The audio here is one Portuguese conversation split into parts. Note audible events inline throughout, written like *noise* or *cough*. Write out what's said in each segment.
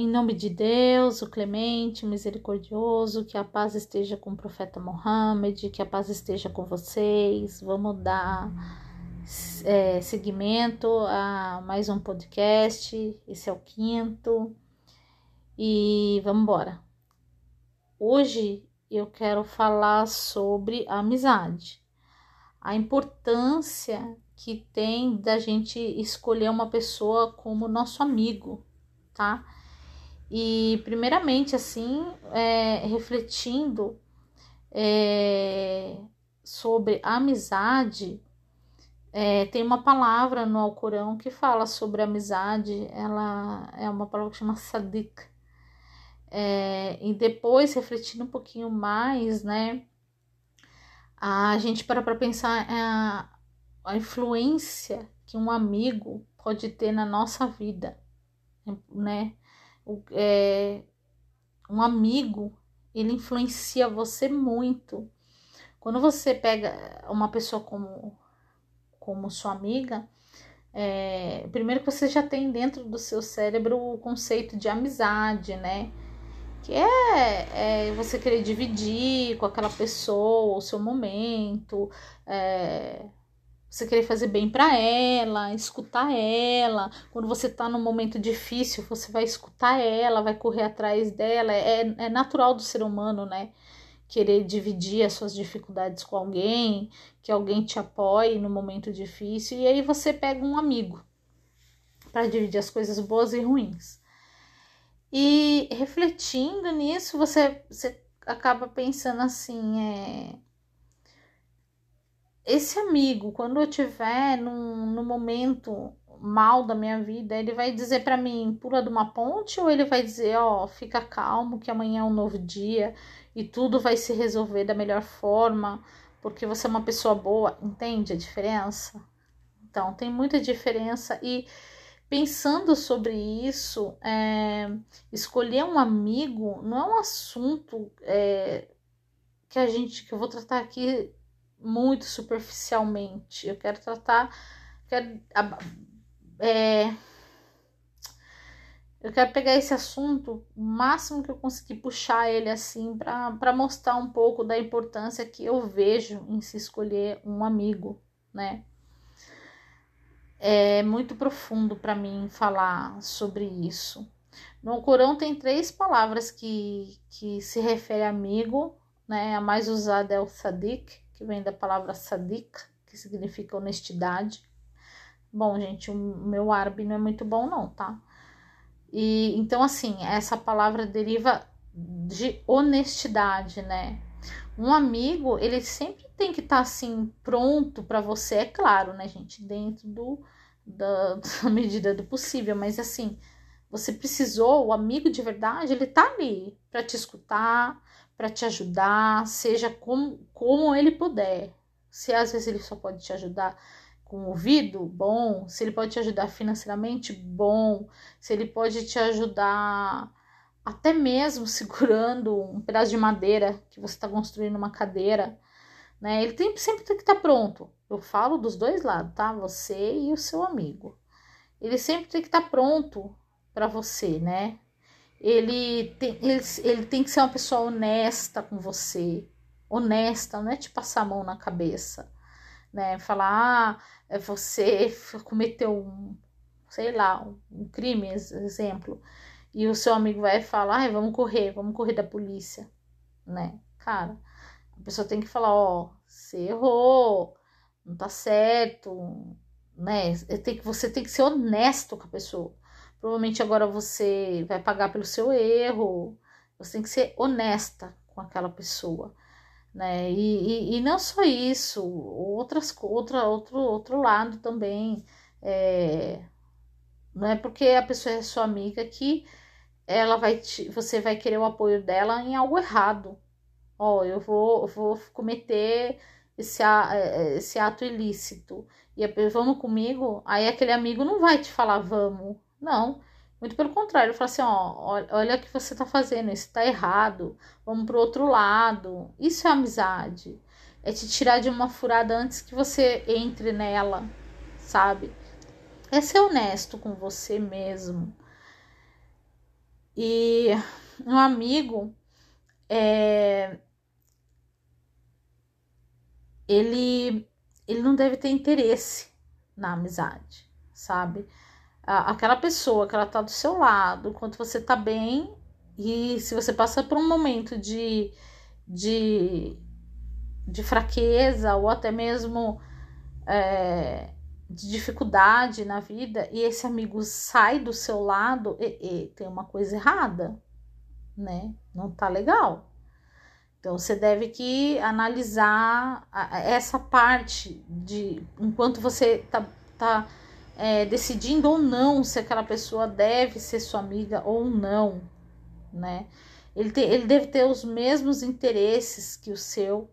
Em nome de Deus, o clemente, misericordioso, que a paz esteja com o profeta Mohammed, que a paz esteja com vocês. Vamos dar é, seguimento a mais um podcast. Esse é o quinto. E vamos embora. Hoje eu quero falar sobre a amizade, a importância que tem da gente escolher uma pessoa como nosso amigo, tá? E, primeiramente, assim, é, refletindo é, sobre amizade, é, tem uma palavra no Alcorão que fala sobre amizade, ela é uma palavra que chama sadiq. É, e depois, refletindo um pouquinho mais, né, a gente para para pensar a, a influência que um amigo pode ter na nossa vida, né? É, um amigo, ele influencia você muito. Quando você pega uma pessoa como, como sua amiga, é, primeiro que você já tem dentro do seu cérebro o conceito de amizade, né? Que é, é você querer dividir com aquela pessoa o seu momento, é, você querer fazer bem para ela, escutar ela. Quando você tá num momento difícil, você vai escutar ela, vai correr atrás dela. É, é natural do ser humano, né? Querer dividir as suas dificuldades com alguém, que alguém te apoie no momento difícil. E aí você pega um amigo para dividir as coisas boas e ruins. E refletindo nisso, você, você acaba pensando assim, é esse amigo, quando eu tiver num, num momento mal da minha vida, ele vai dizer para mim, pula de uma ponte, ou ele vai dizer, ó, oh, fica calmo que amanhã é um novo dia e tudo vai se resolver da melhor forma, porque você é uma pessoa boa, entende a diferença? Então, tem muita diferença e pensando sobre isso, é, escolher um amigo não é um assunto é, que a gente que eu vou tratar aqui muito superficialmente. Eu quero tratar. Quero, é, eu quero pegar esse assunto o máximo que eu conseguir puxar ele assim para mostrar um pouco da importância que eu vejo em se escolher um amigo, né? É muito profundo para mim falar sobre isso. No Corão tem três palavras que, que se refere a amigo, né? A mais usada é o sadiq, que vem da palavra sadiq, que significa honestidade. Bom, gente, o meu árabe não é muito bom, não, tá? E então, assim, essa palavra deriva de honestidade, né? Um amigo, ele sempre tem que estar tá, assim pronto para você, é claro, né, gente, dentro do da, *laughs* da, medida do possível, mas assim, você precisou, o amigo de verdade, ele tá ali para te escutar, para te ajudar, seja como, como ele puder. Se às vezes ele só pode te ajudar com o ouvido, bom. Se ele pode te ajudar financeiramente, bom. Se ele pode te ajudar até mesmo *laughs* segurando um pedaço de madeira que você está construindo uma cadeira, né? Ele tem, sempre tem que estar tá pronto. Eu falo dos dois lados, tá? Você e o seu amigo. Ele sempre tem que estar tá pronto para você, né? Ele tem, ele, ele tem que ser uma pessoa honesta com você. Honesta, não é te passar a mão na cabeça, né? Falar, ah, você cometeu um, sei lá, um crime, exemplo, e o seu amigo vai falar, ah, vamos correr, vamos correr da polícia, né? Cara, a pessoa tem que falar, ó, oh, você errou, não tá certo, né? Tem que, você tem que ser honesto com a pessoa. Provavelmente agora você vai pagar pelo seu erro. Você tem que ser honesta com aquela pessoa, né? E, e, e não só isso, outras outra, outro, outro lado também. É, não é porque a pessoa é sua amiga que ela vai te, você vai querer o apoio dela em algo errado. Ó, oh, eu vou, vou cometer esse, é, esse ato ilícito. E vamos comigo? Aí aquele amigo não vai te falar vamos. Não. Muito pelo contrário, ele fala assim: ó, olha o que você tá fazendo, isso tá errado, vamos pro outro lado. Isso é amizade. É te tirar de uma furada antes que você entre nela, sabe? É ser honesto com você mesmo. E um amigo é, ele ele não deve ter interesse na amizade, sabe? Aquela pessoa que ela tá do seu lado, enquanto você tá bem, e se você passa por um momento de, de, de fraqueza ou até mesmo é, de dificuldade na vida e esse amigo sai do seu lado, e, e, tem uma coisa errada, né? Não tá legal. Então você deve que analisar essa parte de enquanto você tá, tá é, decidindo ou não se aquela pessoa deve ser sua amiga ou não, né? Ele, te, ele deve ter os mesmos interesses que o seu,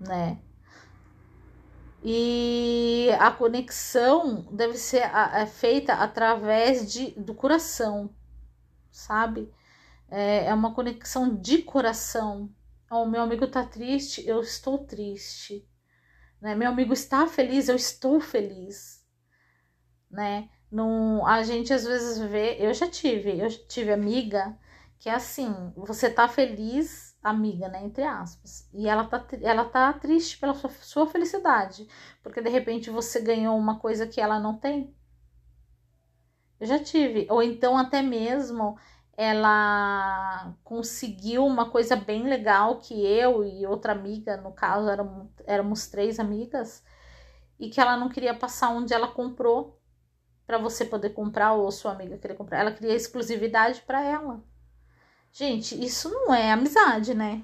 né? E a conexão deve ser a, é feita através de, do coração, sabe? É, é uma conexão de coração. O oh, meu amigo tá triste, eu estou triste. Né? Meu amigo está feliz, eu estou feliz. Né? A gente às vezes vê, eu já tive, eu já tive amiga que é assim, você tá feliz, amiga, né, entre aspas. E ela tá, ela tá triste pela sua, sua felicidade, porque de repente você ganhou uma coisa que ela não tem. Eu já tive, ou então até mesmo ela conseguiu uma coisa bem legal que eu e outra amiga, no caso éramos, éramos três amigas, e que ela não queria passar onde ela comprou para você poder comprar ou sua amiga querer comprar. Ela queria exclusividade para ela. Gente, isso não é amizade, né?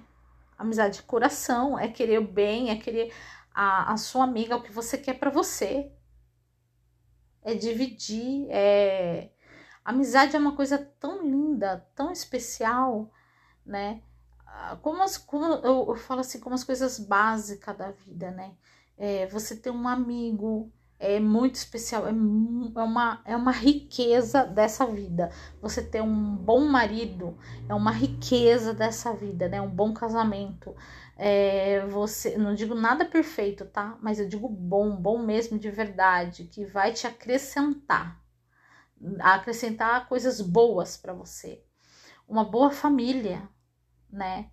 Amizade de coração, é querer o bem, é querer a, a sua amiga, o que você quer para você. É dividir, é. Amizade é uma coisa tão linda, tão especial, né? Como, as, como eu, eu falo assim, como as coisas básicas da vida, né? É, você ter um amigo, é muito especial, é, é, uma, é uma riqueza dessa vida. Você ter um bom marido é uma riqueza dessa vida, né? Um bom casamento. É, você, não digo nada perfeito, tá? Mas eu digo bom, bom mesmo de verdade, que vai te acrescentar, acrescentar coisas boas para você. Uma boa família, né?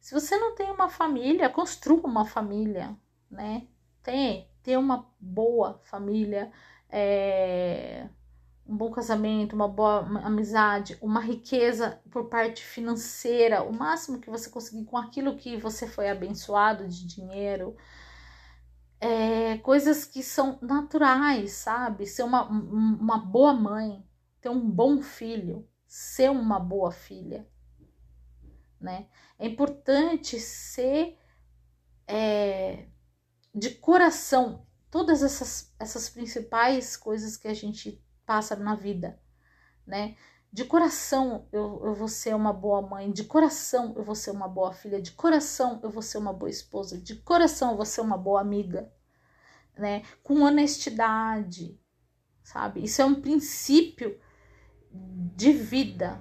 Se você não tem uma família, construa uma família, né? Tem, ter uma boa família, é, um bom casamento, uma boa amizade, uma riqueza por parte financeira, o máximo que você conseguir com aquilo que você foi abençoado de dinheiro. É, coisas que são naturais, sabe? Ser uma, uma boa mãe, ter um bom filho, ser uma boa filha, né? É importante ser é, de coração todas essas, essas principais coisas que a gente passa na vida, né? De coração eu, eu vou ser uma boa mãe, de coração eu vou ser uma boa filha, de coração eu vou ser uma boa esposa, de coração eu vou ser uma boa amiga, né? Com honestidade, sabe? Isso é um princípio de vida,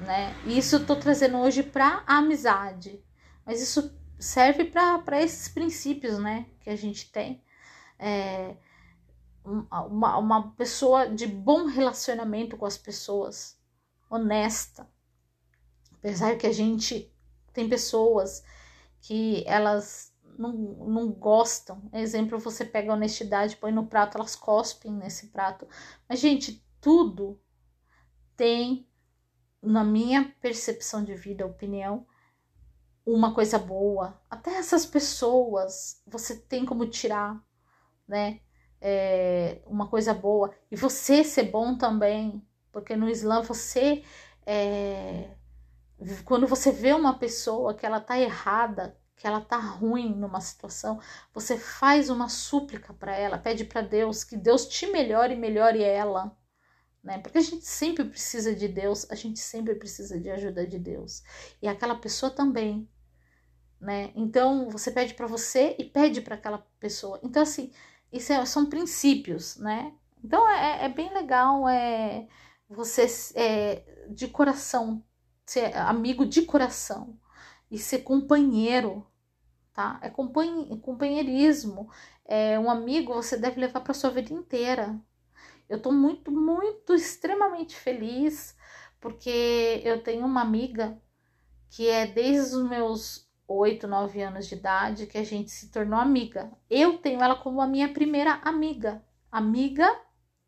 né? E isso eu tô trazendo hoje para amizade, mas isso serve para esses princípios, né, que a gente tem. É, uma, uma pessoa de bom relacionamento com as pessoas, honesta. Apesar que a gente tem pessoas que elas não, não gostam. Exemplo, você pega a honestidade, põe no prato, elas cospem nesse prato. Mas, gente, tudo tem, na minha percepção de vida, opinião, uma coisa boa. Até essas pessoas você tem como tirar, né? É, uma coisa boa. E você ser bom também, porque no Islã você. É, quando você vê uma pessoa que ela tá errada, que ela tá ruim numa situação, você faz uma súplica para ela, pede para Deus que Deus te melhore e melhore ela. Né? Porque a gente sempre precisa de Deus, a gente sempre precisa de ajuda de Deus. E aquela pessoa também né? Então você pede para você e pede para aquela pessoa. Então assim, isso é, são princípios, né? Então é, é bem legal é você é, de coração ser amigo de coração e ser companheiro, tá? É companheirismo. É um amigo você deve levar para sua vida inteira. Eu tô muito, muito, extremamente feliz porque eu tenho uma amiga que é desde os meus 8, 9 anos de idade que a gente se tornou amiga. Eu tenho ela como a minha primeira amiga, amiga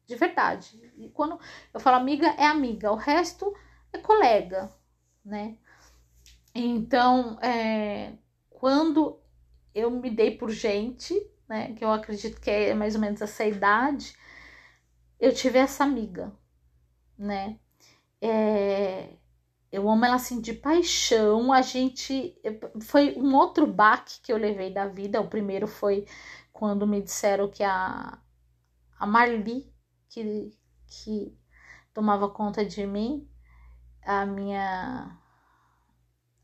de verdade. E quando eu falo amiga, é amiga, o resto é colega, né? Então, é, quando eu me dei por gente, né, que eu acredito que é mais ou menos essa idade, eu tive essa amiga, né? É, eu amo ela assim de paixão. A gente foi um outro baque que eu levei da vida. O primeiro foi quando me disseram que a a Marli que que tomava conta de mim, a minha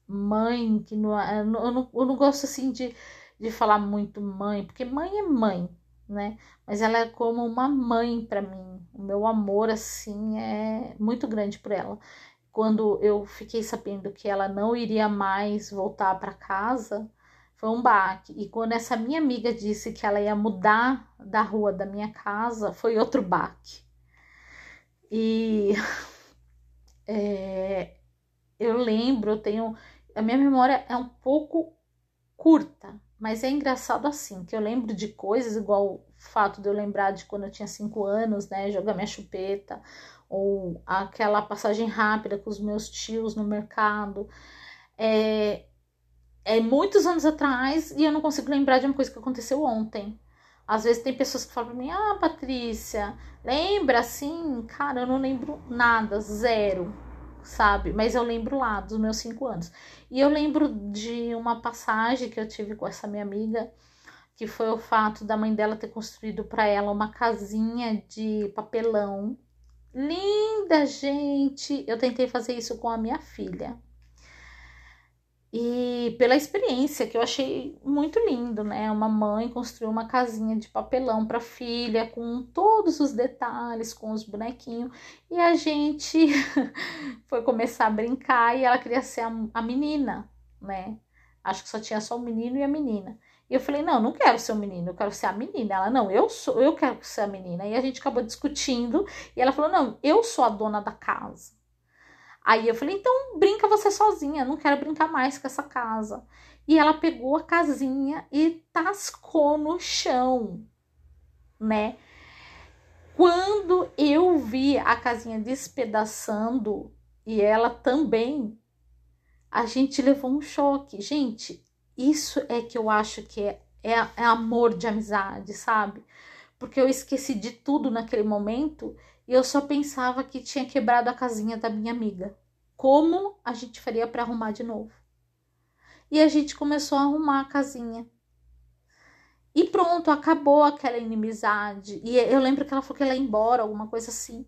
mãe, que não, eu, não, eu não gosto assim de, de falar muito mãe, porque mãe é mãe, né? Mas ela é como uma mãe para mim. O meu amor, assim, é muito grande por ela. Quando eu fiquei sabendo que ela não iria mais voltar para casa, foi um baque. E quando essa minha amiga disse que ela ia mudar da rua da minha casa, foi outro baque. E *laughs* é, eu lembro, eu tenho. A minha memória é um pouco curta, mas é engraçado assim, que eu lembro de coisas, igual o fato de eu lembrar de quando eu tinha cinco anos, né? Jogar minha chupeta, ou aquela passagem rápida com os meus tios no mercado. É, é muitos anos atrás e eu não consigo lembrar de uma coisa que aconteceu ontem. Às vezes tem pessoas que falam pra mim, ah, Patrícia, lembra assim? Cara, eu não lembro nada, zero, sabe? Mas eu lembro lá dos meus cinco anos. E eu lembro de uma passagem que eu tive com essa minha amiga, que foi o fato da mãe dela ter construído para ela uma casinha de papelão. Linda, gente! Eu tentei fazer isso com a minha filha e pela experiência que eu achei muito lindo, né? Uma mãe construiu uma casinha de papelão para filha com todos os detalhes, com os bonequinhos, e a gente *laughs* foi começar a brincar e ela queria ser a, a menina, né? Acho que só tinha só o menino e a menina. E eu falei: "Não, não quero ser o menino, eu quero ser a menina". Ela: "Não, eu sou, eu quero ser a menina". E a gente acabou discutindo e ela falou: "Não, eu sou a dona da casa". Aí eu falei, então brinca você sozinha, não quero brincar mais com essa casa. E ela pegou a casinha e tascou no chão, né? Quando eu vi a casinha despedaçando e ela também, a gente levou um choque. Gente, isso é que eu acho que é, é, é amor de amizade, sabe? Porque eu esqueci de tudo naquele momento e eu só pensava que tinha quebrado a casinha da minha amiga. Como a gente faria para arrumar de novo? E a gente começou a arrumar a casinha. E pronto, acabou aquela inimizade. E eu lembro que ela falou que ela ia embora, alguma coisa assim.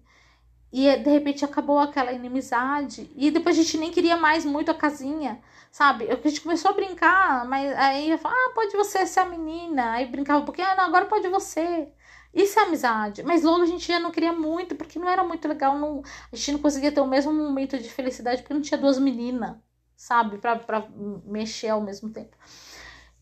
E de repente acabou aquela inimizade. E depois a gente nem queria mais muito a casinha, sabe? A gente começou a brincar, mas aí eu falava, ah, pode você ser a menina. Aí brincava um pouquinho, ah, não, agora pode você. Isso é amizade. Mas logo a gente já não queria muito, porque não era muito legal. Não, a gente não conseguia ter o mesmo momento de felicidade, porque não tinha duas meninas, sabe? Pra, pra mexer ao mesmo tempo.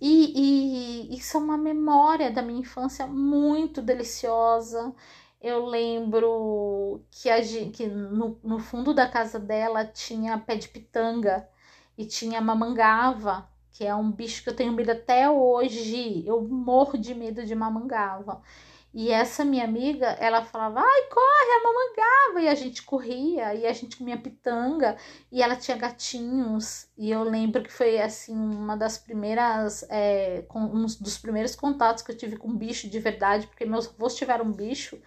E, e isso é uma memória da minha infância muito deliciosa. Eu lembro que, a, que no, no fundo da casa dela tinha pé de pitanga e tinha mamangava, que é um bicho que eu tenho medo até hoje. Eu morro de medo de mamangava. E essa minha amiga, ela falava, ai, corre, a mamangava. E a gente corria, e a gente comia pitanga, e ela tinha gatinhos. E eu lembro que foi, assim, uma das primeiras, é, com, um dos primeiros contatos que eu tive com bicho de verdade, porque meus avós tiveram bicho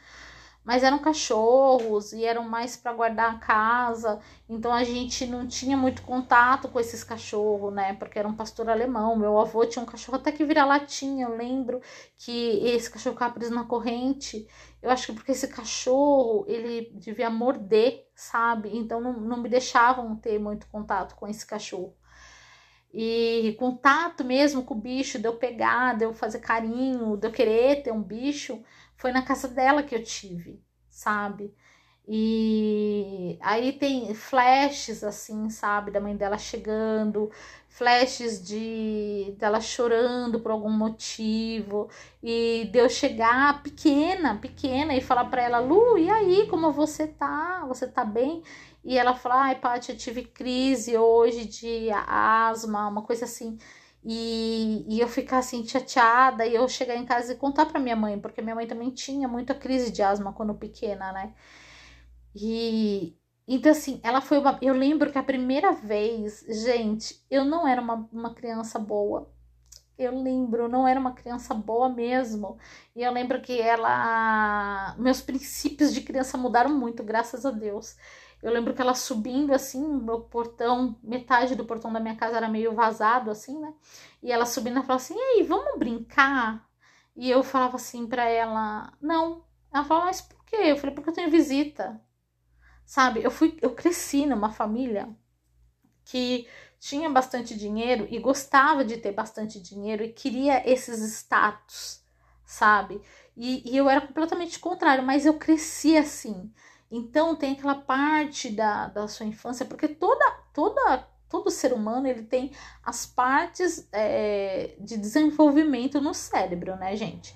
mas eram cachorros e eram mais para guardar a casa, então a gente não tinha muito contato com esses cachorros, né? Porque era um pastor alemão. Meu avô tinha um cachorro até que vira latinha, eu lembro que esse cachorro ficava preso na corrente. Eu acho que porque esse cachorro ele devia morder, sabe? Então não, não me deixavam ter muito contato com esse cachorro. E contato mesmo com o bicho, de eu pegar, de eu fazer carinho, de eu querer ter um bicho, foi na casa dela que eu tive, sabe? E aí tem flashes assim, sabe, da mãe dela chegando, flashes de dela chorando por algum motivo e de eu chegar pequena, pequena e falar para ela, Lu, e aí, como você tá? Você tá bem? E ela fala, ai, Paty, eu tive crise hoje de asma, uma coisa assim. E, e eu ficar assim chateada e eu chegar em casa e contar para minha mãe, porque minha mãe também tinha muita crise de asma quando pequena, né? E então, assim, ela foi uma. Eu lembro que a primeira vez, gente, eu não era uma, uma criança boa. Eu lembro, não era uma criança boa mesmo. E eu lembro que ela. Meus princípios de criança mudaram muito, graças a Deus. Eu lembro que ela subindo assim, meu portão, metade do portão da minha casa era meio vazado, assim, né? E ela subindo, ela falou assim: Ei, vamos brincar? E eu falava assim para ela: Não. Ela falou: Mas por quê? Eu falei: Porque eu tenho visita. Sabe, eu fui, eu cresci numa família que tinha bastante dinheiro e gostava de ter bastante dinheiro e queria esses status, sabe? E, e eu era completamente contrário, mas eu cresci assim. Então tem aquela parte da, da sua infância, porque toda, toda, todo ser humano ele tem as partes é, de desenvolvimento no cérebro, né, gente?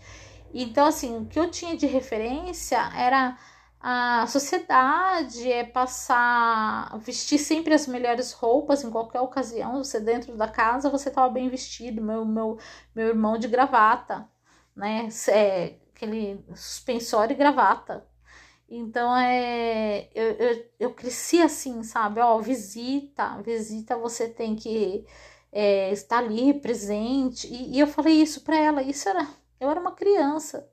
Então, assim, o que eu tinha de referência era a sociedade é passar, vestir sempre as melhores roupas em qualquer ocasião. Você dentro da casa, você estava bem vestido. Meu, meu, meu irmão de gravata, né? É, aquele suspensório e gravata. Então é, eu, eu, eu cresci assim, sabe? Ó, visita, visita, você tem que é, estar ali presente. E, e eu falei isso para ela. Isso era, eu era uma criança,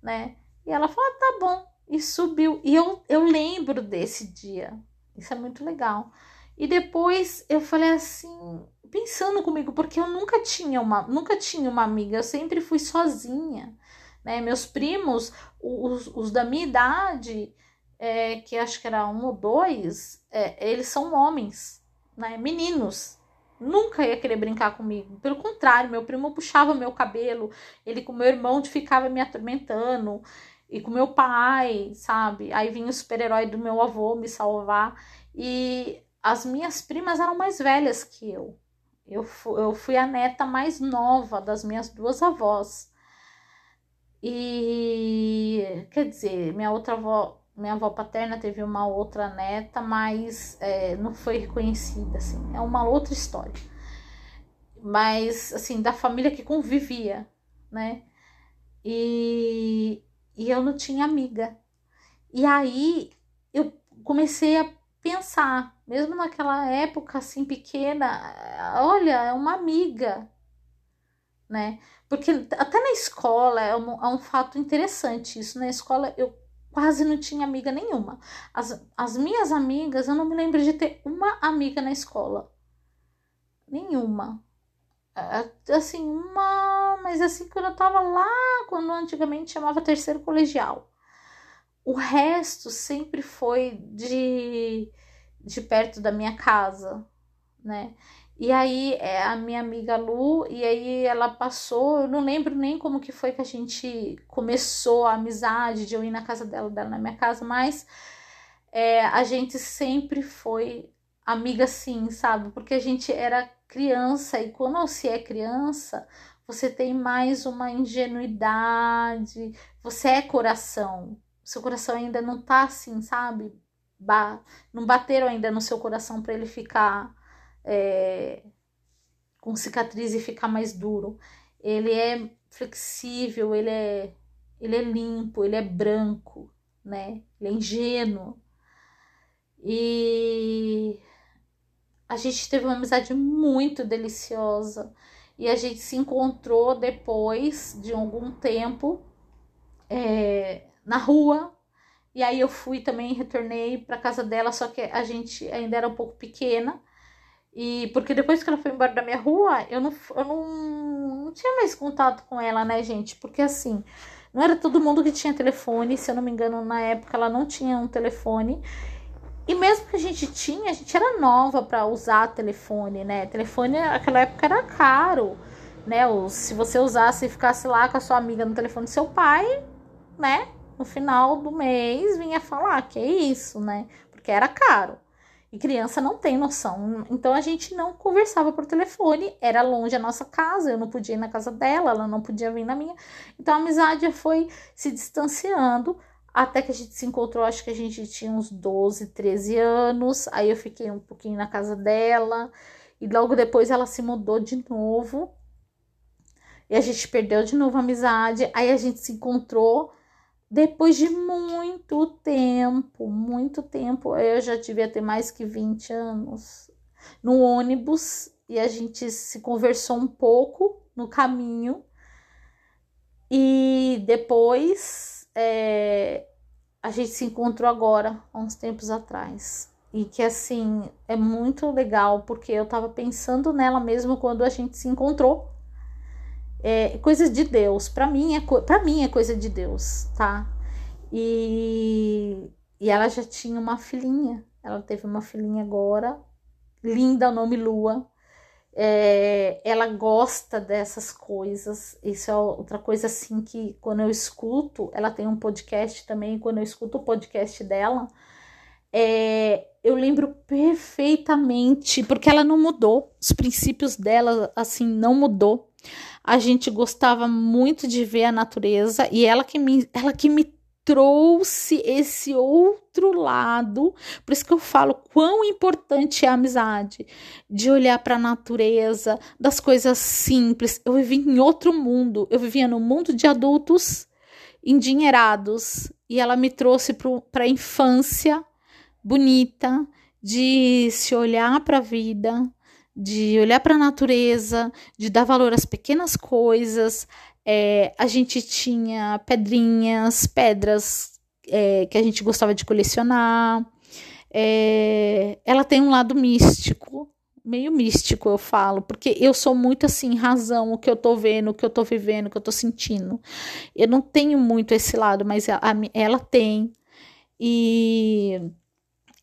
né? E ela falou: ah, tá bom e subiu. E eu, eu lembro desse dia. Isso é muito legal. E depois eu falei assim, pensando comigo, porque eu nunca tinha uma, nunca tinha uma amiga, eu sempre fui sozinha. Né? Meus primos, os, os da minha idade, é, que acho que era um ou dois, é, eles são homens, né? meninos. Nunca ia querer brincar comigo. Pelo contrário, meu primo puxava meu cabelo, ele com meu irmão ficava me atormentando e com meu pai, sabe? Aí vinha o super-herói do meu avô me salvar. E as minhas primas eram mais velhas que eu. Eu eu fui a neta mais nova das minhas duas avós. E quer dizer, minha outra avó, minha avó paterna teve uma outra neta, mas é, não foi reconhecida, assim. É uma outra história. Mas, assim, da família que convivia, né? E, e eu não tinha amiga. E aí eu comecei a pensar, mesmo naquela época assim pequena, olha, é uma amiga, né? Porque até na escola é um, é um fato interessante isso. Na escola eu quase não tinha amiga nenhuma. As, as minhas amigas, eu não me lembro de ter uma amiga na escola. Nenhuma. É, assim, uma. Mas assim, quando eu tava lá, quando antigamente chamava terceiro colegial. O resto sempre foi de, de perto da minha casa, né? E aí é a minha amiga Lu, e aí ela passou, eu não lembro nem como que foi que a gente começou a amizade de eu ir na casa dela, dela na minha casa, mas é, a gente sempre foi amiga sim, sabe? Porque a gente era criança e quando você é criança, você tem mais uma ingenuidade, você é coração. Seu coração ainda não tá assim, sabe? Ba não bateram ainda no seu coração para ele ficar é, com cicatriz e ficar mais duro. Ele é flexível, ele é, ele é limpo, ele é branco, né? Ele é ingênuo. E a gente teve uma amizade muito deliciosa e a gente se encontrou depois de algum tempo é, na rua. E aí eu fui também, retornei para casa dela, só que a gente ainda era um pouco pequena. E porque depois que ela foi embora da minha rua, eu não, eu não, não tinha mais contato com ela, né, gente? Porque assim, não era todo mundo que tinha telefone, se eu não me engano, na época ela não tinha um telefone. E mesmo que a gente tinha, a gente era nova para usar telefone, né? Telefone naquela época era caro, né? se você usasse e ficasse lá com a sua amiga no telefone do seu pai, né? no final do mês vinha falar que é isso, né? Porque era caro. E criança não tem noção. Então a gente não conversava por telefone, era longe a nossa casa, eu não podia ir na casa dela, ela não podia vir na minha. Então a amizade foi se distanciando até que a gente se encontrou, acho que a gente tinha uns 12, 13 anos. Aí eu fiquei um pouquinho na casa dela. E logo depois ela se mudou de novo. E a gente perdeu de novo a amizade. Aí a gente se encontrou depois de muito tempo, muito tempo. Eu já devia ter mais que 20 anos. No ônibus. E a gente se conversou um pouco no caminho. E depois é, a gente se encontrou agora, há uns tempos atrás. E que assim é muito legal, porque eu tava pensando nela mesmo quando a gente se encontrou. É coisa de Deus, para mim é para mim é coisa de Deus, tá? E, e ela já tinha uma filhinha, ela teve uma filhinha agora, linda, o nome Lua. É, ela gosta dessas coisas. Isso é outra coisa assim que quando eu escuto, ela tem um podcast também. Quando eu escuto o podcast dela, é, eu lembro perfeitamente, porque ela não mudou, os princípios dela assim não mudou. A gente gostava muito de ver a natureza e ela que me, ela que me trouxe esse outro lado. Por isso que eu falo quão importante é a amizade, de olhar para a natureza, das coisas simples. Eu vivi em outro mundo, eu vivia no mundo de adultos endinheirados e ela me trouxe para a infância bonita, de se olhar para a vida, de olhar para a natureza, de dar valor às pequenas coisas, é, a gente tinha pedrinhas, pedras é, que a gente gostava de colecionar. É, ela tem um lado místico, meio místico, eu falo, porque eu sou muito assim, razão, o que eu tô vendo, o que eu tô vivendo, o que eu tô sentindo. Eu não tenho muito esse lado, mas ela, ela tem. E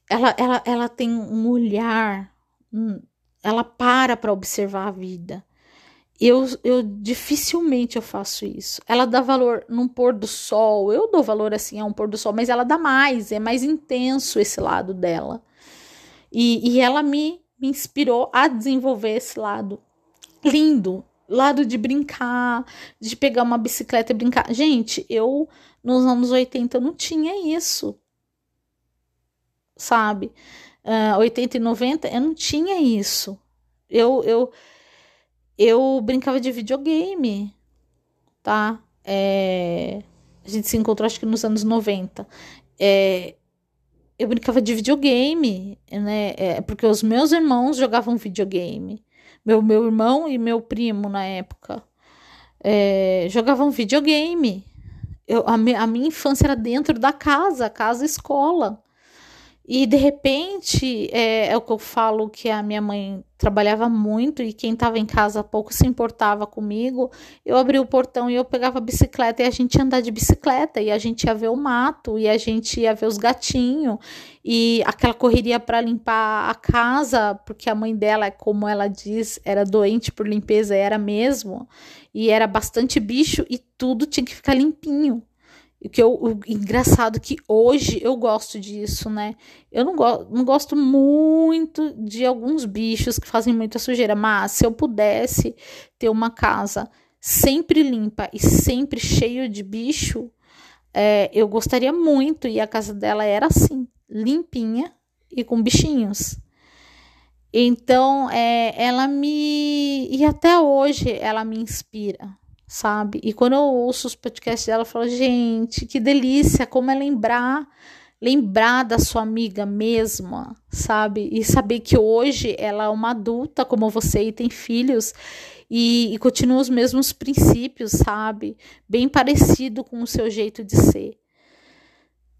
ela, ela, ela tem um olhar, hum, ela para para observar a vida eu, eu dificilmente eu faço isso. Ela dá valor num pôr do sol, eu dou valor assim a um pôr do sol, mas ela dá mais, é mais intenso esse lado dela. E, e ela me, me inspirou a desenvolver esse lado lindo, lado de brincar, de pegar uma bicicleta e brincar. Gente, eu nos anos 80 não tinha isso, sabe? Uh, ah, 80 e 90 eu não tinha isso. Eu, eu eu brincava de videogame, tá? É, a gente se encontrou acho que nos anos 90. É, eu brincava de videogame, né? É, porque os meus irmãos jogavam videogame. Meu, meu irmão e meu primo na época é, jogavam videogame. Eu, a, me, a minha infância era dentro da casa, casa escola. E de repente, é, é, o que eu falo que a minha mãe trabalhava muito e quem estava em casa pouco se importava comigo. Eu abri o portão e eu pegava a bicicleta e a gente ia andar de bicicleta e a gente ia ver o mato e a gente ia ver os gatinhos e aquela correria para limpar a casa, porque a mãe dela, como ela diz, era doente por limpeza, era mesmo, e era bastante bicho e tudo tinha que ficar limpinho. O que eu, o engraçado que hoje eu gosto disso, né? Eu não, go não gosto muito de alguns bichos que fazem muita sujeira, mas se eu pudesse ter uma casa sempre limpa e sempre cheio de bicho, é, eu gostaria muito. E a casa dela era assim, limpinha e com bichinhos. Então, é, ela me. E até hoje ela me inspira, sabe? E quando eu ouço os podcasts dela, eu falo, gente, que delícia, como é lembrar, lembrar da sua amiga mesma, sabe? E saber que hoje ela é uma adulta como você e tem filhos e, e continua os mesmos princípios, sabe? Bem parecido com o seu jeito de ser.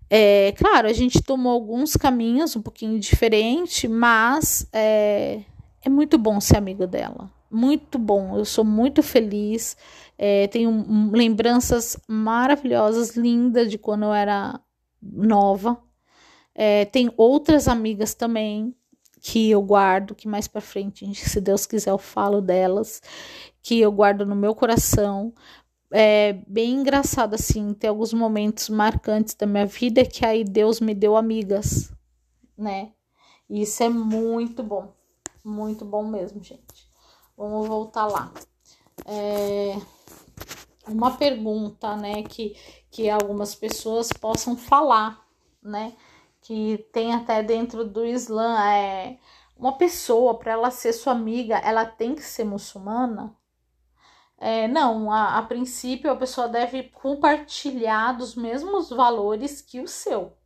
É, claro, a gente tomou alguns caminhos um pouquinho diferente, mas é, é muito bom ser amigo dela. Muito bom. Eu sou muito feliz. É, tenho lembranças maravilhosas, lindas de quando eu era nova. É, tem outras amigas também que eu guardo, que mais para frente, se Deus quiser, eu falo delas, que eu guardo no meu coração. é bem engraçado assim, tem alguns momentos marcantes da minha vida que aí Deus me deu amigas, né? E isso é muito bom, muito bom mesmo, gente. Vamos voltar lá. É uma pergunta, né, que, que algumas pessoas possam falar, né, que tem até dentro do Islã, é uma pessoa, para ela ser sua amiga, ela tem que ser muçulmana? É, não, a, a princípio a pessoa deve compartilhar dos mesmos valores que o seu,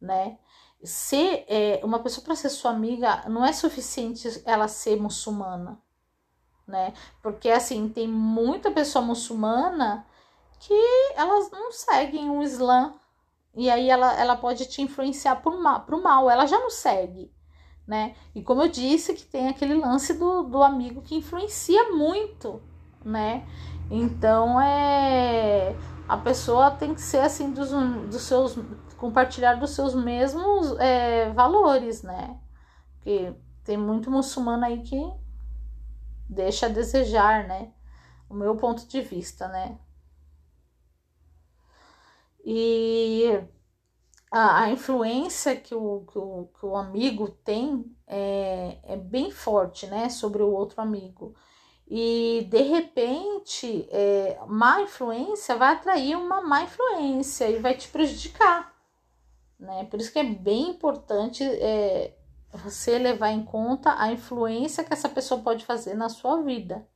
né? Ser é, uma pessoa para ser sua amiga não é suficiente ela ser muçulmana, né? Porque assim, tem muita pessoa muçulmana que elas não seguem o Islã. E aí ela, ela pode te influenciar por mal, pro mal, ela já não segue, né? E como eu disse, que tem aquele lance do, do amigo que influencia muito, né? Então é a pessoa tem que ser assim dos, dos seus compartilhar dos seus mesmos é, valores, né? Porque tem muito muçulmano aí que deixa a desejar, né? O meu ponto de vista, né? E a, a influência que o, que o, que, o, amigo tem é, é bem forte, né? Sobre o outro amigo. E de repente, é, má influência vai atrair uma má influência e vai te prejudicar, né? Por isso que é bem importante é, você levar em conta a influência que essa pessoa pode fazer na sua vida.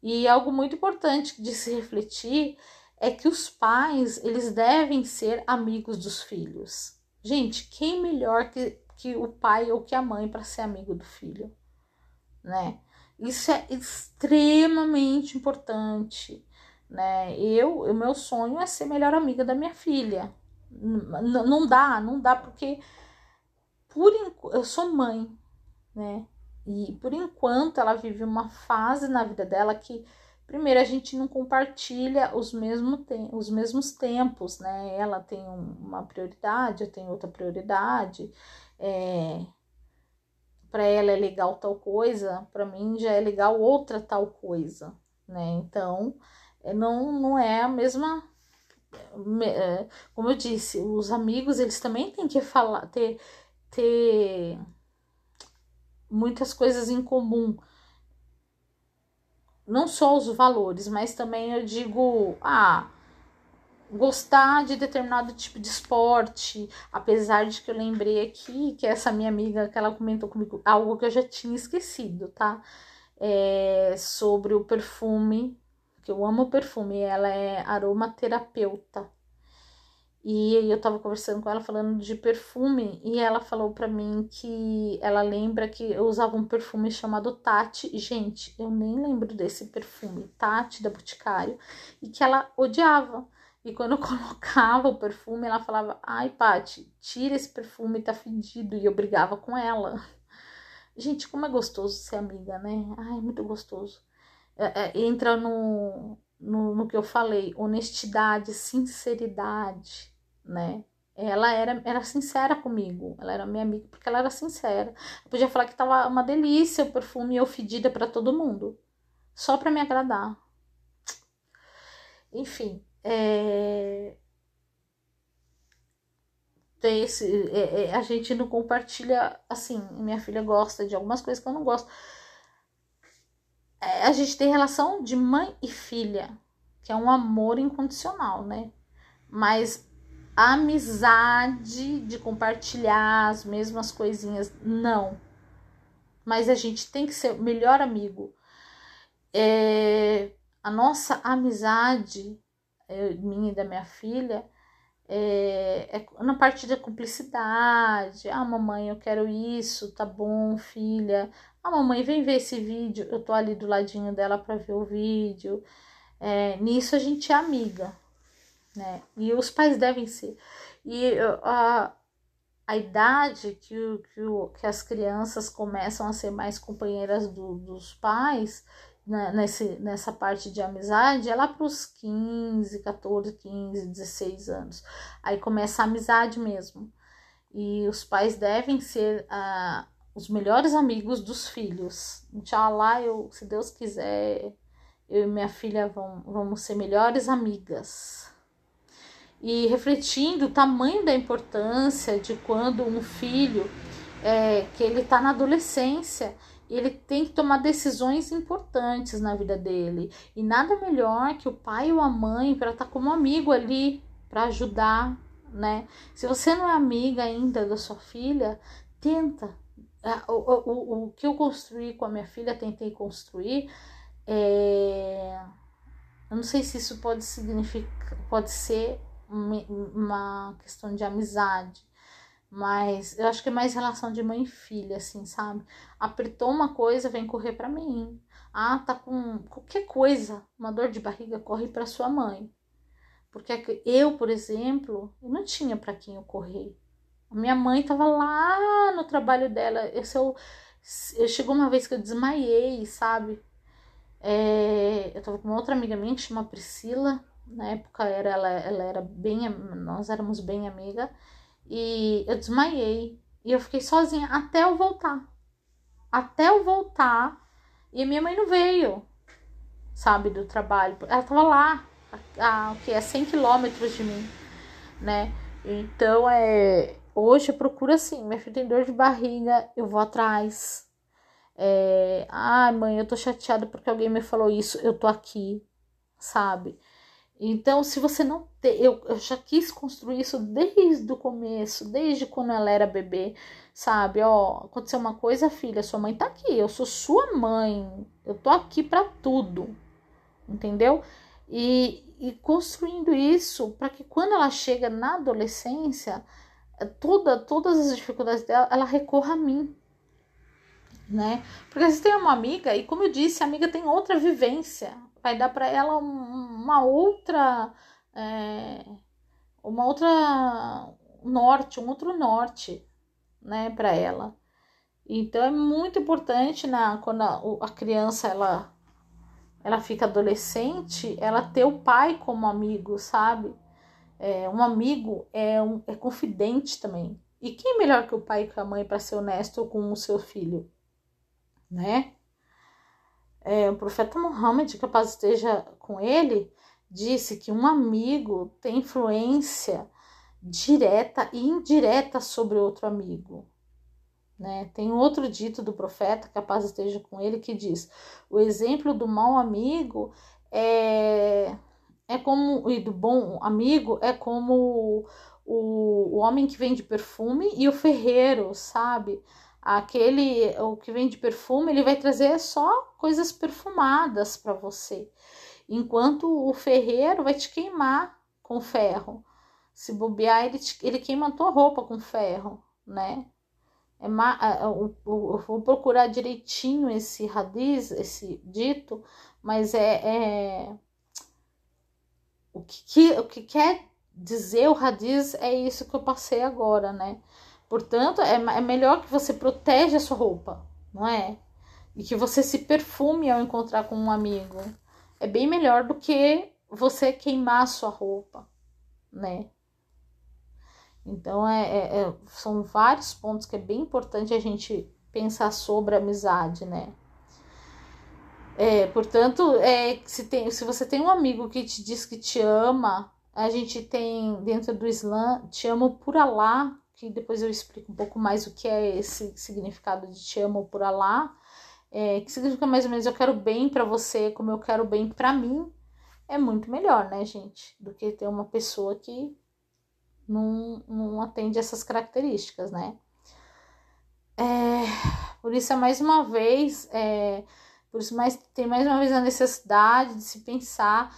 E algo muito importante de se refletir é que os pais, eles devem ser amigos dos filhos. Gente, quem melhor que, que o pai ou que a mãe para ser amigo do filho, né? Isso é extremamente importante, né? Eu, o meu sonho é ser melhor amiga da minha filha. N não dá, não dá porque por eu sou mãe, né? E por enquanto ela vive uma fase na vida dela que primeiro a gente não compartilha os, mesmo os mesmos tempos, né? Ela tem uma prioridade, eu tenho outra prioridade. É, para ela é legal tal coisa, para mim já é legal outra tal coisa, né? Então, é, não, não é a mesma é, como eu disse, os amigos eles também têm que falar, ter ter muitas coisas em comum. Não só os valores, mas também eu digo, ah, gostar de determinado tipo de esporte, apesar de que eu lembrei aqui que essa minha amiga que ela comentou comigo algo que eu já tinha esquecido, tá? É sobre o perfume, que eu amo perfume, ela é aromaterapeuta. E eu tava conversando com ela falando de perfume e ela falou para mim que ela lembra que eu usava um perfume chamado Tati. Gente, eu nem lembro desse perfume, Tati da Boticário, e que ela odiava. E quando eu *laughs* colocava o perfume, ela falava: "Ai, Pati, tira esse perfume, tá fedido". E eu brigava com ela. Gente, como é gostoso ser amiga, né? Ai, é muito gostoso. É, é, entra no, no, no que eu falei, honestidade, sinceridade né? Ela era, era sincera comigo, ela era minha amiga porque ela era sincera. Eu podia falar que tava uma delícia o perfume eu fedida para todo mundo, só para me agradar. Enfim, é... Esse, é, é, a gente não compartilha assim. Minha filha gosta de algumas coisas que eu não gosto. É, a gente tem relação de mãe e filha, que é um amor incondicional, né? Mas amizade de compartilhar as mesmas coisinhas, não. Mas a gente tem que ser o melhor amigo. É, a nossa amizade, é, minha e da minha filha, é, é, na parte da cumplicidade. Ah, mamãe, eu quero isso, tá bom, filha. Ah, mamãe, vem ver esse vídeo. Eu tô ali do ladinho dela para ver o vídeo. É, nisso a gente é amiga né? E os pais devem ser. E a, a idade que, que, que as crianças começam a ser mais companheiras do, dos pais, né, nesse, nessa parte de amizade, é lá para os 15, 14, 15, 16 anos. Aí começa a amizade mesmo. E os pais devem ser ah, os melhores amigos dos filhos. Inshallah, eu, se Deus quiser, eu e minha filha vamos, vamos ser melhores amigas. E refletindo o tamanho da importância de quando um filho é, que ele está na adolescência ele tem que tomar decisões importantes na vida dele. E nada melhor que o pai ou a mãe para estar tá como amigo ali, para ajudar, né? Se você não é amiga ainda da sua filha, tenta. O, o, o, o que eu construí com a minha filha, tentei construir. É... Eu não sei se isso pode significar, pode ser uma questão de amizade, mas eu acho que é mais relação de mãe e filha, assim, sabe? Apertou uma coisa, vem correr para mim. Ah, tá com qualquer coisa, uma dor de barriga, corre para sua mãe. Porque eu, por exemplo, eu não tinha para quem eu correr. A minha mãe tava lá no trabalho dela. Esse eu, eu chegou uma vez que eu desmaiei, sabe? É, eu tava com uma outra amiga minha que chama Priscila. Na época era, ela, ela era bem, nós éramos bem amiga e eu desmaiei. E eu fiquei sozinha até eu voltar. Até eu voltar. E minha mãe não veio, sabe, do trabalho. Ela tava lá, a, a, que é 100 quilômetros de mim, né? Então, é, hoje eu procuro assim, minha filha tem dor de barriga, eu vou atrás. É, ai, mãe, eu tô chateada porque alguém me falou isso, eu tô aqui, sabe? Então, se você não tem, eu, eu já quis construir isso desde o começo, desde quando ela era bebê, sabe? Ó, aconteceu uma coisa, filha, sua mãe tá aqui, eu sou sua mãe, eu tô aqui para tudo, entendeu? E, e construindo isso para que quando ela chega na adolescência, toda, todas as dificuldades dela, ela recorra a mim, né? Porque você tem uma amiga, e como eu disse, a amiga tem outra vivência, vai dar para ela uma outra é, uma outra norte, um outro norte, né, para ela. Então é muito importante na quando a, a, criança ela ela fica adolescente, ela ter o pai como amigo, sabe? É, um amigo é um é confidente também. E quem melhor que o pai e que a mãe para ser honesto com o seu filho, né? É, o profeta Muhammad, que a paz esteja com ele, disse que um amigo tem influência direta e indireta sobre outro amigo. Né? Tem outro dito do profeta, que a paz esteja com ele, que diz: o exemplo do mau amigo é, é como, e do bom amigo é como o, o homem que vende perfume e o ferreiro, sabe? Aquele o que vem de perfume, ele vai trazer só coisas perfumadas para você. Enquanto o ferreiro vai te queimar com ferro. Se bobear, ele, te, ele queima a tua roupa com ferro, né? É, eu, eu, vou procurar direitinho esse radiz, esse dito, mas é, é o, que, que, o que quer dizer o radiz é isso que eu passei agora, né? Portanto, é, é melhor que você proteja a sua roupa, não é? E que você se perfume ao encontrar com um amigo. É bem melhor do que você queimar a sua roupa, né? Então, é, é, é, são vários pontos que é bem importante a gente pensar sobre a amizade, né? É, portanto, é, se, tem, se você tem um amigo que te diz que te ama, a gente tem dentro do Islã, te amo por Allah, que depois eu explico um pouco mais o que é esse significado de te amo por Alá, é, que significa mais ou menos eu quero bem para você como eu quero bem para mim, é muito melhor, né, gente, do que ter uma pessoa que não, não atende essas características, né. É, por isso é mais uma vez, é, por isso mais, tem mais uma vez a necessidade de se pensar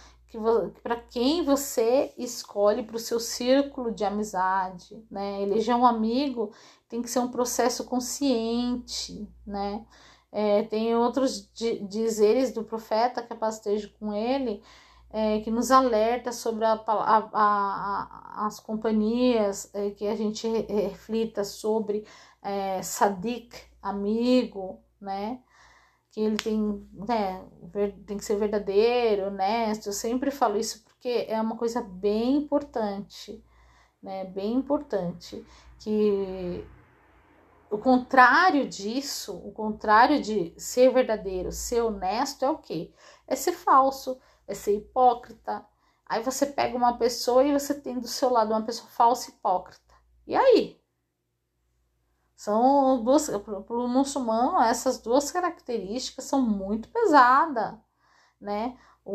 que para quem você escolhe para o seu círculo de amizade, né? Eleger um amigo tem que ser um processo consciente, né? É, tem outros dizeres do profeta, que a esteja com ele, é, que nos alerta sobre a, a, a, as companhias, é, que a gente reflita sobre é, sadik, amigo, né? Que ele tem, né, tem que ser verdadeiro, honesto. Eu sempre falo isso porque é uma coisa bem importante, né, bem importante, que o contrário disso, o contrário de ser verdadeiro, ser honesto é o quê? É ser falso, é ser hipócrita. Aí você pega uma pessoa e você tem do seu lado uma pessoa falsa e hipócrita. E aí? São duas, para o muçulmano, essas duas características são muito pesadas, né? O,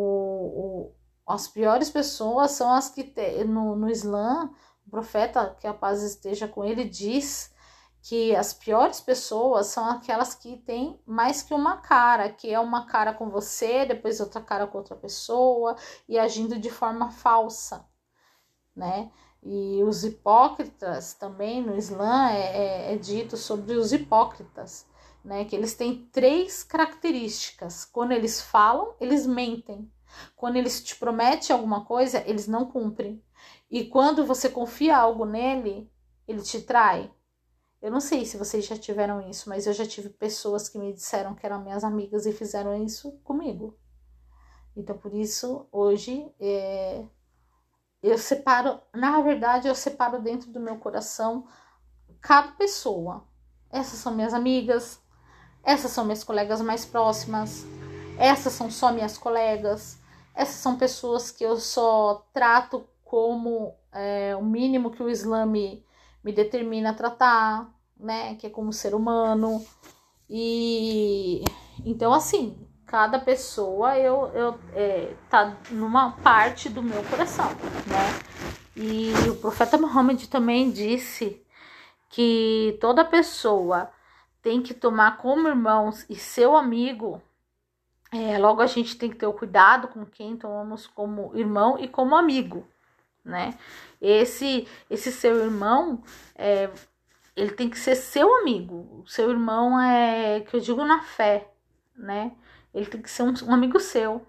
o, as piores pessoas são as que te, no, no Islã, o profeta, que a paz esteja com ele, diz que as piores pessoas são aquelas que têm mais que uma cara, que é uma cara com você, depois outra cara com outra pessoa e agindo de forma falsa, né? E os hipócritas também no Islã é, é, é dito sobre os hipócritas, né? Que eles têm três características. Quando eles falam, eles mentem. Quando eles te prometem alguma coisa, eles não cumprem. E quando você confia algo nele, ele te trai. Eu não sei se vocês já tiveram isso, mas eu já tive pessoas que me disseram que eram minhas amigas e fizeram isso comigo. Então, por isso, hoje, é, eu separo, na verdade, eu separo dentro do meu coração cada pessoa. Essas são minhas amigas, essas são minhas colegas mais próximas, essas são só minhas colegas, essas são pessoas que eu só trato como é, o mínimo que o Islã me, me determina a tratar, né? Que é como ser humano. E então, assim, cada pessoa eu, eu é, tá numa parte do meu coração, né? E o profeta Muhammad também disse que toda pessoa tem que tomar como irmãos e seu amigo. É, logo a gente tem que ter o cuidado com quem tomamos como irmão e como amigo, né? Esse esse seu irmão, é, ele tem que ser seu amigo. O seu irmão é que eu digo na fé, né? Ele tem que ser um, um amigo seu.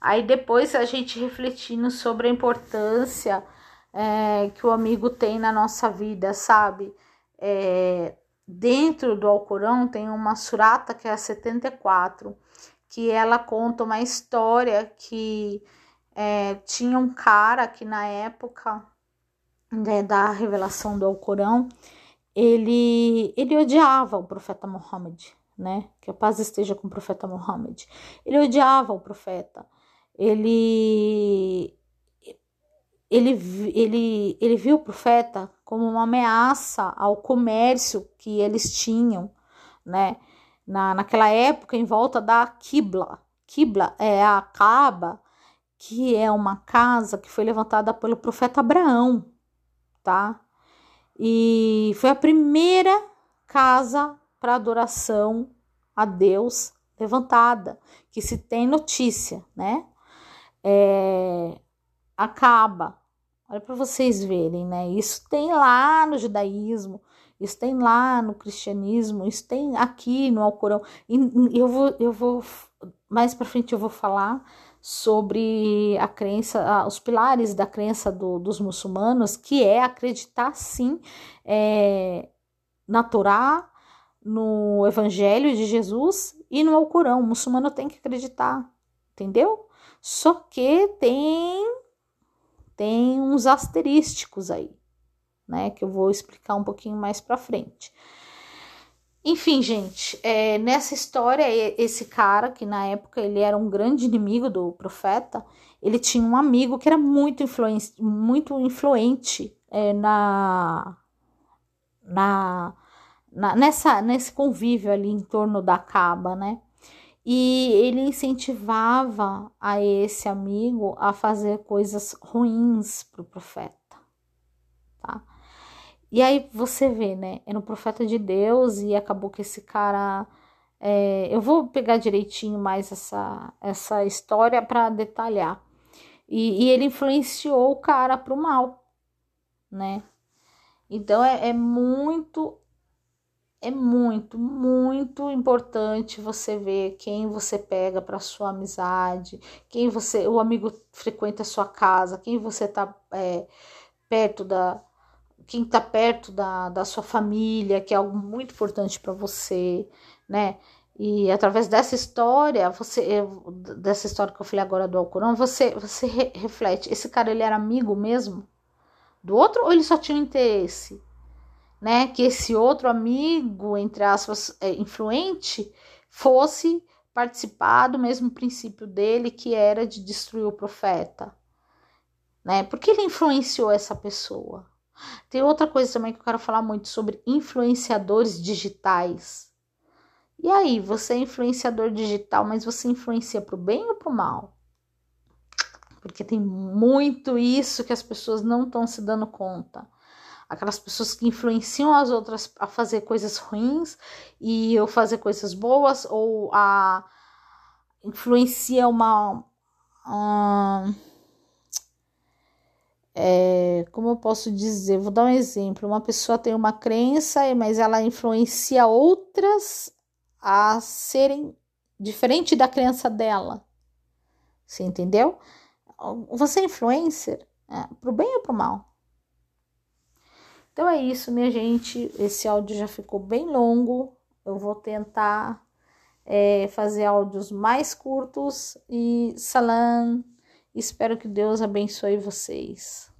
Aí depois a gente refletindo sobre a importância é, que o amigo tem na nossa vida, sabe? É, dentro do Alcorão tem uma surata que é a 74, que ela conta uma história que é, tinha um cara que na época né, da revelação do Alcorão, ele, ele odiava o profeta Muhammad, né? Que a paz esteja com o profeta Muhammad. Ele odiava o profeta. Ele ele, ele, ele viu o profeta como uma ameaça ao comércio que eles tinham, né? Na, naquela época, em volta da Kibla. Kibla é a Kaaba, que é uma casa que foi levantada pelo profeta Abraão, tá? E foi a primeira casa para adoração a Deus levantada, que se tem notícia, né? É, acaba. Olha para vocês verem, né? Isso tem lá no judaísmo, isso tem lá no cristianismo, isso tem aqui no Alcorão. E eu vou, eu vou mais para frente eu vou falar sobre a crença, os pilares da crença do, dos muçulmanos, que é acreditar sim é, na Torá, no Evangelho de Jesus e no Alcorão. O muçulmano tem que acreditar, entendeu? Só que tem tem uns asterísticos aí, né? Que eu vou explicar um pouquinho mais para frente. Enfim, gente, é, nessa história, esse cara, que na época ele era um grande inimigo do profeta, ele tinha um amigo que era muito, influente, muito influente é, na, na, na, nessa, nesse convívio ali em torno da Caba, né? E ele incentivava a esse amigo a fazer coisas ruins para o profeta. E aí você vê, né? Era um profeta de Deus e acabou que esse cara. É, eu vou pegar direitinho mais essa, essa história para detalhar. E, e, ele influenciou o cara para o mal, né? Então é, é muito, é muito, muito importante você ver quem você pega para sua amizade, quem você, o amigo frequenta a sua casa, quem você tá é, perto da, quem está perto da, da sua família, que é algo muito importante para você, né? E através dessa história, você dessa história que eu falei agora do Alcorão, você você re, reflete, esse cara ele era amigo mesmo do outro ou ele só tinha interesse? Né, que esse outro amigo, entre aspas, é, influente, fosse participar do mesmo princípio dele, que era de destruir o profeta. Né? Porque ele influenciou essa pessoa. Tem outra coisa também que eu quero falar muito sobre influenciadores digitais. E aí, você é influenciador digital, mas você influencia para o bem ou para o mal? Porque tem muito isso que as pessoas não estão se dando conta aquelas pessoas que influenciam as outras a fazer coisas ruins e eu fazer coisas boas, ou a influencia uma. é, como eu posso dizer? Vou dar um exemplo. Uma pessoa tem uma crença, mas ela influencia outras a serem diferente da crença dela. Você entendeu? Você é influencer é, pro bem ou pro mal? Então é isso, minha gente. Esse áudio já ficou bem longo. Eu vou tentar é, fazer áudios mais curtos. E salam. Espero que Deus abençoe vocês.